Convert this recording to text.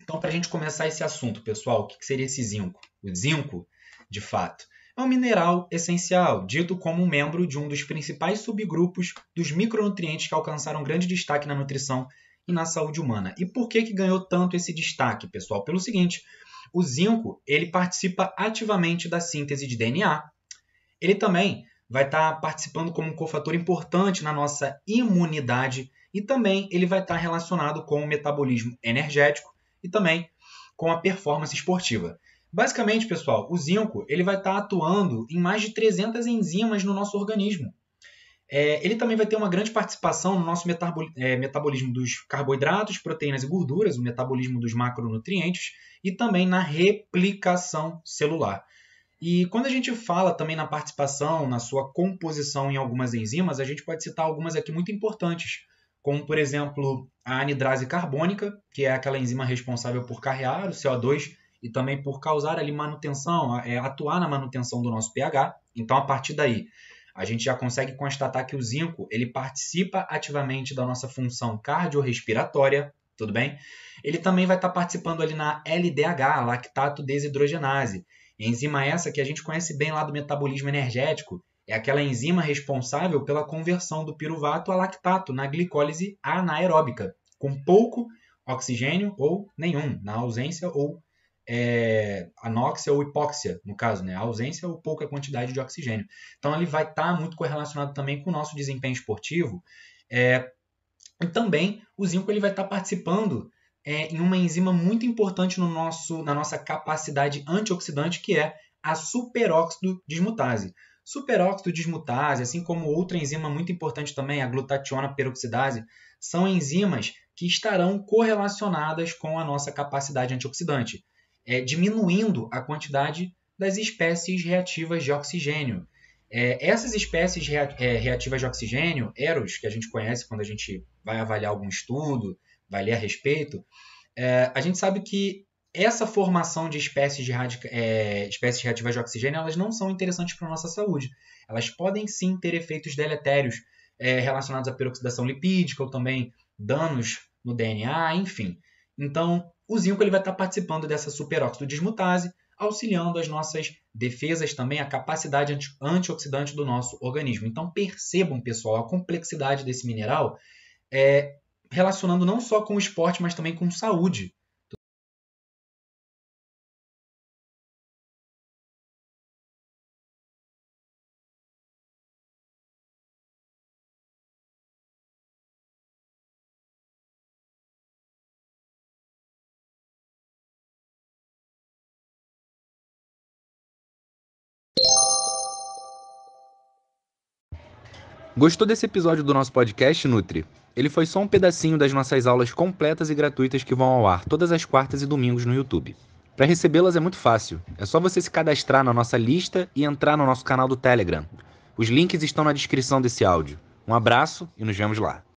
Então, para a gente começar esse assunto, pessoal, o que seria esse zinco? O zinco, de fato, é um mineral essencial, dito como um membro de um dos principais subgrupos dos micronutrientes que alcançaram grande destaque na nutrição e na saúde humana. E por que, que ganhou tanto esse destaque, pessoal? Pelo seguinte, o zinco ele participa ativamente da síntese de DNA. Ele também vai estar participando como um cofator importante na nossa imunidade e também ele vai estar relacionado com o metabolismo energético e também com a performance esportiva. Basicamente, pessoal, o zinco ele vai estar atuando em mais de 300 enzimas no nosso organismo. É, ele também vai ter uma grande participação no nosso é, metabolismo dos carboidratos, proteínas e gorduras, o metabolismo dos macronutrientes e também na replicação celular. E quando a gente fala também na participação, na sua composição em algumas enzimas, a gente pode citar algumas aqui muito importantes, como por exemplo a anidrase carbônica, que é aquela enzima responsável por carrear o CO2 e também por causar ali manutenção, é, atuar na manutenção do nosso pH. Então, a partir daí, a gente já consegue constatar que o zinco ele participa ativamente da nossa função cardiorrespiratória, tudo bem? Ele também vai estar participando ali na LDH, lactato desidrogenase, enzima essa que a gente conhece bem lá do metabolismo energético, é aquela enzima responsável pela conversão do piruvato a lactato na glicólise anaeróbica, com pouco oxigênio ou nenhum, na ausência ou é, anóxia ou hipóxia, no caso, né? ausência ou pouca quantidade de oxigênio. Então, ele vai estar tá muito correlacionado também com o nosso desempenho esportivo. É, e também o zinco ele vai estar tá participando é, em uma enzima muito importante no nosso, na nossa capacidade antioxidante, que é a superóxido dismutase. Superóxido dismutase, assim como outra enzima muito importante também, a glutationa peroxidase, são enzimas que estarão correlacionadas com a nossa capacidade antioxidante é, diminuindo a quantidade das espécies reativas de oxigênio. É, essas espécies rea, é, reativas de oxigênio, EROS, que a gente conhece quando a gente vai avaliar algum estudo, vai ler a respeito, é, a gente sabe que essa formação de espécies, de radica, é, espécies reativas de oxigênio elas não são interessantes para a nossa saúde. Elas podem sim ter efeitos deletérios é, relacionados à peroxidação lipídica ou também danos no DNA, enfim. Então, o zinco ele vai estar participando dessa superóxido dismutase, auxiliando as nossas defesas também, a capacidade antioxidante do nosso organismo. Então percebam, pessoal, a complexidade desse mineral, é, relacionando não só com o esporte, mas também com saúde. Gostou desse episódio do nosso podcast, Nutri? Ele foi só um pedacinho das nossas aulas completas e gratuitas que vão ao ar todas as quartas e domingos no YouTube. Para recebê-las é muito fácil. É só você se cadastrar na nossa lista e entrar no nosso canal do Telegram. Os links estão na descrição desse áudio. Um abraço e nos vemos lá.